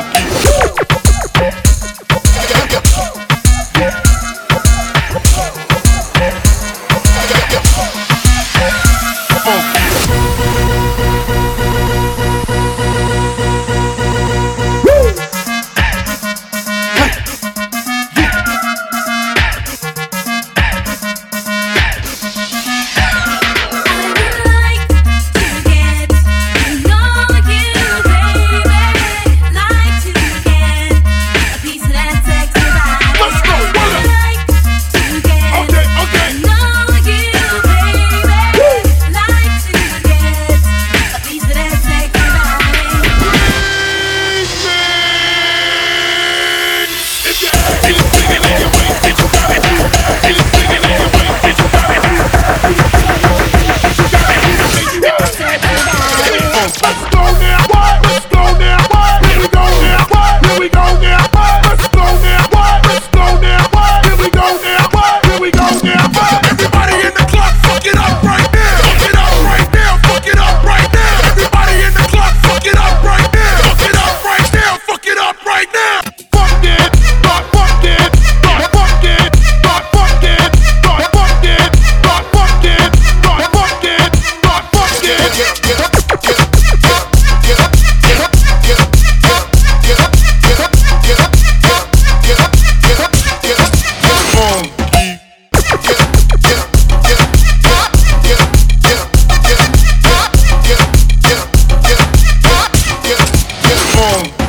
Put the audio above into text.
funk. home.